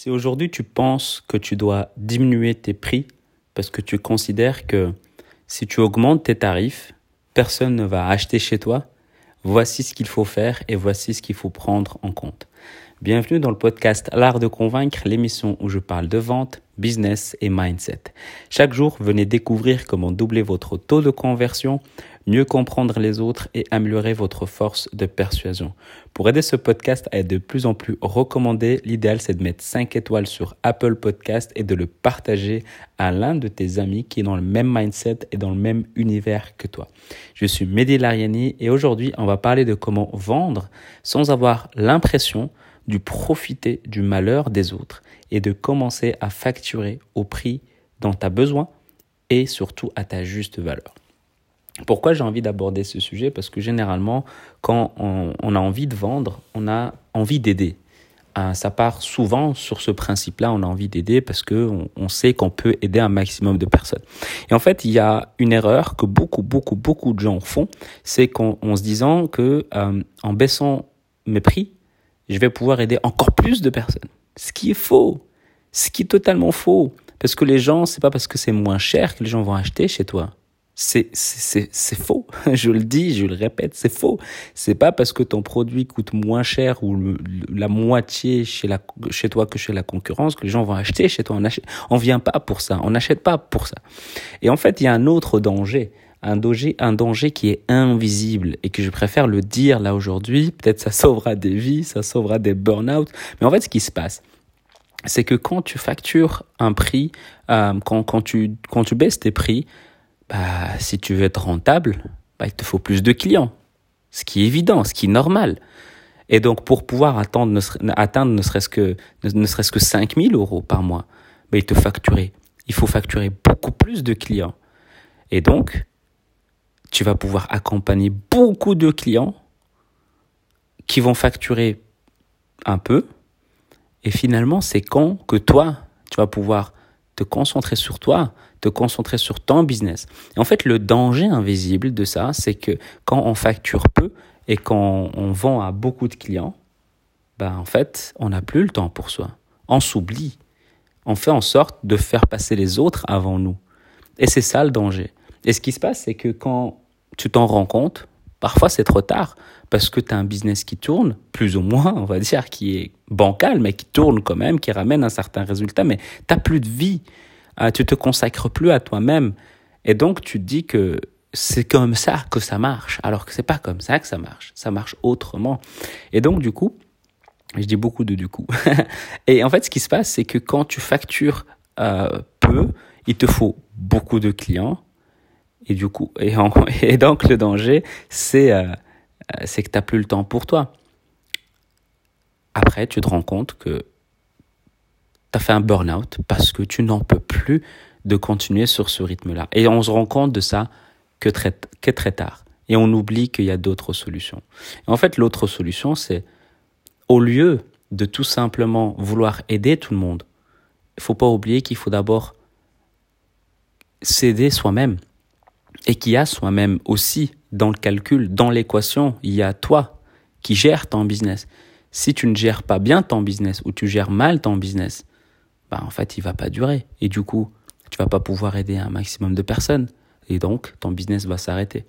Si aujourd'hui tu penses que tu dois diminuer tes prix parce que tu considères que si tu augmentes tes tarifs, personne ne va acheter chez toi, voici ce qu'il faut faire et voici ce qu'il faut prendre en compte. Bienvenue dans le podcast L'Art de Convaincre, l'émission où je parle de vente, business et mindset. Chaque jour, venez découvrir comment doubler votre taux de conversion, mieux comprendre les autres et améliorer votre force de persuasion. Pour aider ce podcast à être de plus en plus recommandé, l'idéal c'est de mettre 5 étoiles sur Apple Podcast et de le partager à l'un de tes amis qui est dans le même mindset et dans le même univers que toi. Je suis Mehdi Lariani et aujourd'hui on va parler de comment vendre sans avoir l'impression du profiter du malheur des autres et de commencer à facturer au prix dont tu as besoin et surtout à ta juste valeur. Pourquoi j'ai envie d'aborder ce sujet? Parce que généralement, quand on, a envie de vendre, on a envie d'aider. Euh, ça part souvent sur ce principe-là, on a envie d'aider parce qu'on on sait qu'on peut aider un maximum de personnes. Et en fait, il y a une erreur que beaucoup, beaucoup, beaucoup de gens font, c'est qu'en se disant que euh, en baissant mes prix, je vais pouvoir aider encore plus de personnes. Ce qui est faux. Ce qui est totalement faux. Parce que les gens, c'est pas parce que c'est moins cher que les gens vont acheter chez toi. C'est, faux. Je le dis, je le répète, c'est faux. C'est pas parce que ton produit coûte moins cher ou la moitié chez, la, chez toi que chez la concurrence que les gens vont acheter chez toi. On achète, on vient pas pour ça. On n'achète pas pour ça. Et en fait, il y a un autre danger. Un danger, un danger qui est invisible et que je préfère le dire là aujourd'hui. Peut-être ça sauvera des vies, ça sauvera des burn-out. Mais en fait, ce qui se passe, c'est que quand tu factures un prix, euh, quand, quand, tu, quand tu baisses tes prix, bah, si tu veux être rentable, bah, il te faut plus de clients. Ce qui est évident, ce qui est normal. Et donc, pour pouvoir atteindre ne, atteindre ne serait-ce que, ne, serait-ce que 5000 euros par mois, bah, il te facturer. Il faut facturer beaucoup plus de clients. Et donc, tu vas pouvoir accompagner beaucoup de clients qui vont facturer un peu. Et finalement, c'est quand que toi, tu vas pouvoir te concentrer sur toi, te concentrer sur ton business. Et en fait, le danger invisible de ça, c'est que quand on facture peu et quand on vend à beaucoup de clients, ben en fait, on n'a plus le temps pour soi. On s'oublie. On fait en sorte de faire passer les autres avant nous. Et c'est ça le danger. Et ce qui se passe, c'est que quand tu t'en rends compte, parfois c'est trop tard parce que tu as un business qui tourne, plus ou moins, on va dire, qui est bancal, mais qui tourne quand même, qui ramène un certain résultat, mais tu plus de vie, ah, tu te consacres plus à toi-même. Et donc tu te dis que c'est comme ça que ça marche, alors que c'est pas comme ça que ça marche, ça marche autrement. Et donc du coup, je dis beaucoup de du coup. et en fait, ce qui se passe, c'est que quand tu factures euh, peu, il te faut beaucoup de clients. Et du coup, et, donc le danger, c'est euh, euh, que tu n'as plus le temps pour toi. Après, tu te rends compte que tu as fait un burn-out parce que tu n'en peux plus de continuer sur ce rythme-là. Et on se rend compte de ça que très, tard. Et on oublie qu'il y a d'autres solutions. en fait, l'autre solution, c'est au lieu de tout simplement vouloir aider tout le monde, il faut pas oublier qu'il faut d'abord s'aider soi-même et qu'il y a soi-même aussi dans le calcul, dans l'équation, il y a toi qui gères ton business. Si tu ne gères pas bien ton business ou tu gères mal ton business, bah en fait, il va pas durer. Et du coup, tu vas pas pouvoir aider un maximum de personnes. Et donc, ton business va s'arrêter.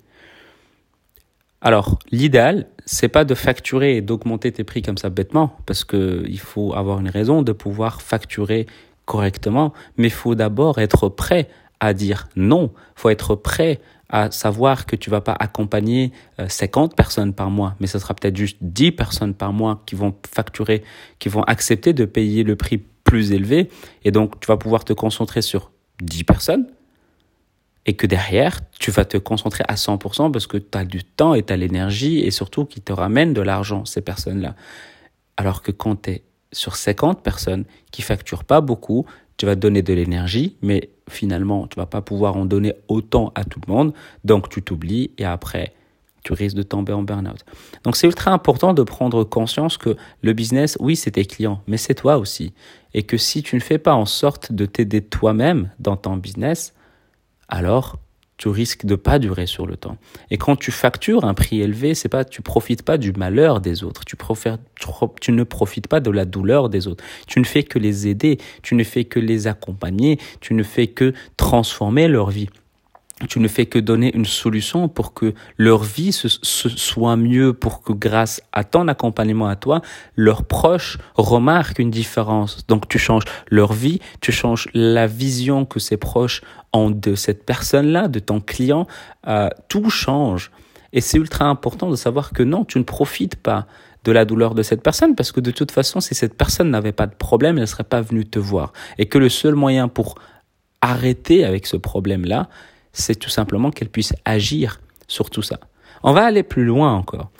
Alors, l'idéal, c'est pas de facturer et d'augmenter tes prix comme ça bêtement, parce que il faut avoir une raison de pouvoir facturer correctement, mais il faut d'abord être prêt à dire non. faut être prêt à savoir que tu vas pas accompagner 50 euh, personnes par mois, mais ce sera peut-être juste 10 personnes par mois qui vont facturer, qui vont accepter de payer le prix plus élevé. Et donc, tu vas pouvoir te concentrer sur 10 personnes et que derrière, tu vas te concentrer à 100% parce que tu as du temps et tu as l'énergie et surtout qui te ramènent de l'argent, ces personnes-là. Alors que quand tu es sur 50 personnes qui facturent pas beaucoup, tu vas donner de l'énergie, mais finalement, tu vas pas pouvoir en donner autant à tout le monde, donc tu t'oublies et après, tu risques de tomber en burn-out. Donc c'est ultra important de prendre conscience que le business, oui, c'est tes clients, mais c'est toi aussi. Et que si tu ne fais pas en sorte de t'aider toi-même dans ton business, alors tu risques de pas durer sur le temps. Et quand tu factures un prix élevé, c'est pas, tu profites pas du malheur des autres. Tu, tu ne profites pas de la douleur des autres. Tu ne fais que les aider. Tu ne fais que les accompagner. Tu ne fais que transformer leur vie tu ne fais que donner une solution pour que leur vie se, soit mieux, pour que grâce à ton accompagnement à toi, leurs proches remarquent une différence. Donc tu changes leur vie, tu changes la vision que ces proches ont de cette personne-là, de ton client, euh, tout change. Et c'est ultra important de savoir que non, tu ne profites pas de la douleur de cette personne parce que de toute façon, si cette personne n'avait pas de problème, elle ne serait pas venue te voir. Et que le seul moyen pour arrêter avec ce problème-là, c'est tout simplement qu'elle puisse agir sur tout ça. On va aller plus loin encore.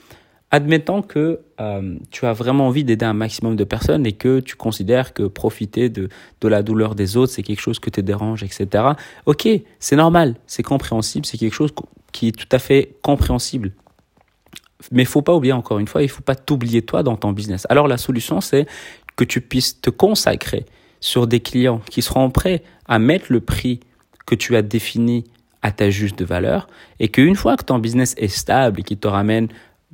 Admettons que euh, tu as vraiment envie d'aider un maximum de personnes et que tu considères que profiter de, de la douleur des autres, c'est quelque chose que te dérange, etc. Ok, c'est normal, c'est compréhensible, c'est quelque chose qui est tout à fait compréhensible. Mais il faut pas oublier encore une fois, il faut pas t'oublier toi dans ton business. Alors la solution, c'est que tu puisses te consacrer sur des clients qui seront prêts à mettre le prix que tu as défini à ta juste valeur et qu'une fois que ton business est stable et qu'il te ramène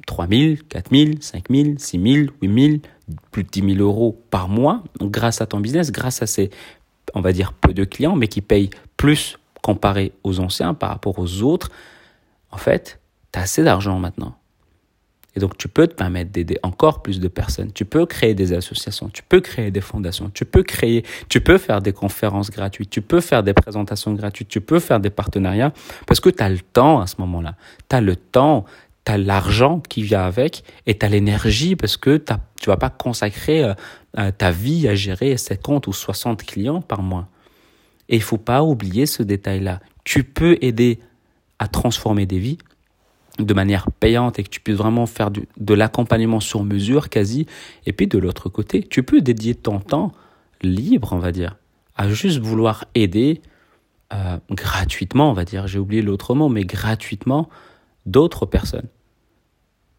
3 000, 4 000, 5 000, 6 000, 8 000, plus de 10 000 euros par mois grâce à ton business, grâce à ces, on va dire, peu de clients, mais qui payent plus comparé aux anciens par rapport aux autres, en fait, tu as assez d'argent maintenant. Et donc, tu peux te permettre d'aider encore plus de personnes. Tu peux créer des associations, tu peux créer des fondations, tu peux créer, tu peux faire des conférences gratuites, tu peux faire des présentations gratuites, tu peux faire des partenariats parce que tu as le temps à ce moment-là. Tu as le temps, tu as l'argent qui vient avec et tu as l'énergie parce que tu tu vas pas consacrer euh, ta vie à gérer 50 ou 60 clients par mois. Et il faut pas oublier ce détail-là. Tu peux aider à transformer des vies, de manière payante et que tu puisses vraiment faire du, de l'accompagnement sur mesure quasi. Et puis de l'autre côté, tu peux dédier ton temps libre, on va dire, à juste vouloir aider euh, gratuitement, on va dire, j'ai oublié l'autre mot, mais gratuitement d'autres personnes.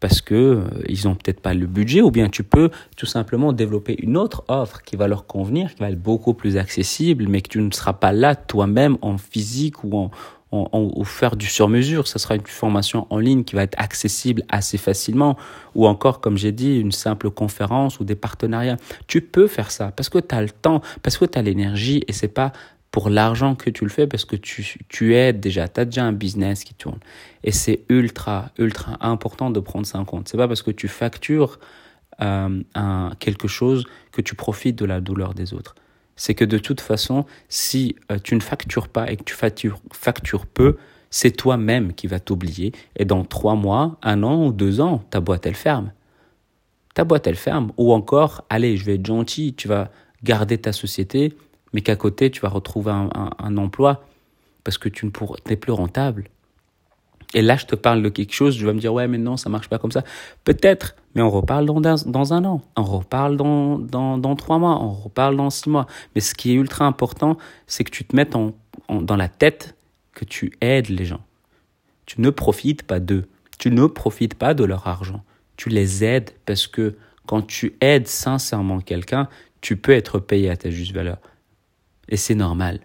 Parce que euh, ils ont peut-être pas le budget, ou bien tu peux tout simplement développer une autre offre qui va leur convenir, qui va être beaucoup plus accessible, mais que tu ne seras pas là toi-même en physique ou en, ou faire du sur-mesure. Ce sera une formation en ligne qui va être accessible assez facilement. Ou encore, comme j'ai dit, une simple conférence ou des partenariats. Tu peux faire ça parce que tu as le temps, parce que tu as l'énergie et c'est pas pour l'argent que tu le fais parce que tu, tu aides déjà, tu as déjà un business qui tourne. Et c'est ultra, ultra important de prendre ça en compte. C'est pas parce que tu factures euh, quelque chose que tu profites de la douleur des autres c'est que de toute façon, si euh, tu ne factures pas et que tu factures, peu, c'est toi-même qui vas t'oublier. Et dans trois mois, un an ou deux ans, ta boîte, elle ferme. Ta boîte, elle ferme. Ou encore, allez, je vais être gentil, tu vas garder ta société, mais qu'à côté, tu vas retrouver un, emploi parce que tu n'es plus rentable. Et là, je te parle de quelque chose, je vais me dire, ouais, mais non, ça marche pas comme ça. Peut-être, mais on reparle dans, un an, on reparle dans, trois mois, on reparle dans six mois. Mais ce qui est ultra important, c'est que tu te mettes dans la tête que tu aides les gens. Tu ne profites pas d'eux. Tu ne profites pas de leur argent. Tu les aides parce que quand tu aides sincèrement quelqu'un, tu peux être payé à ta juste valeur. Et c'est normal.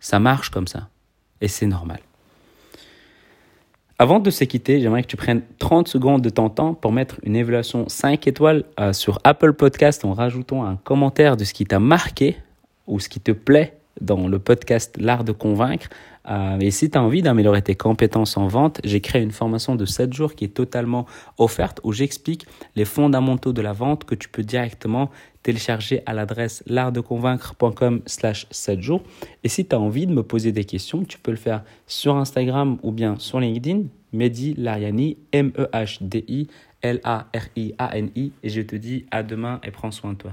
Ça marche comme ça. Et c'est normal. Avant de se quitter, j'aimerais que tu prennes 30 secondes de ton temps pour mettre une évaluation 5 étoiles euh, sur Apple Podcast en rajoutant un commentaire de ce qui t'a marqué ou ce qui te plaît dans le podcast L'art de convaincre. Euh, et si tu as envie d'améliorer tes compétences en vente, j'ai créé une formation de 7 jours qui est totalement offerte où j'explique les fondamentaux de la vente que tu peux directement télécharger à l'adresse l'artdeconvaincre.com slash 7 jours. Et si tu as envie de me poser des questions, tu peux le faire sur Instagram ou bien sur LinkedIn, Mehdi Lariani, M-E-H-D-I L-A-R-I-A-N-I. Et je te dis à demain et prends soin de toi.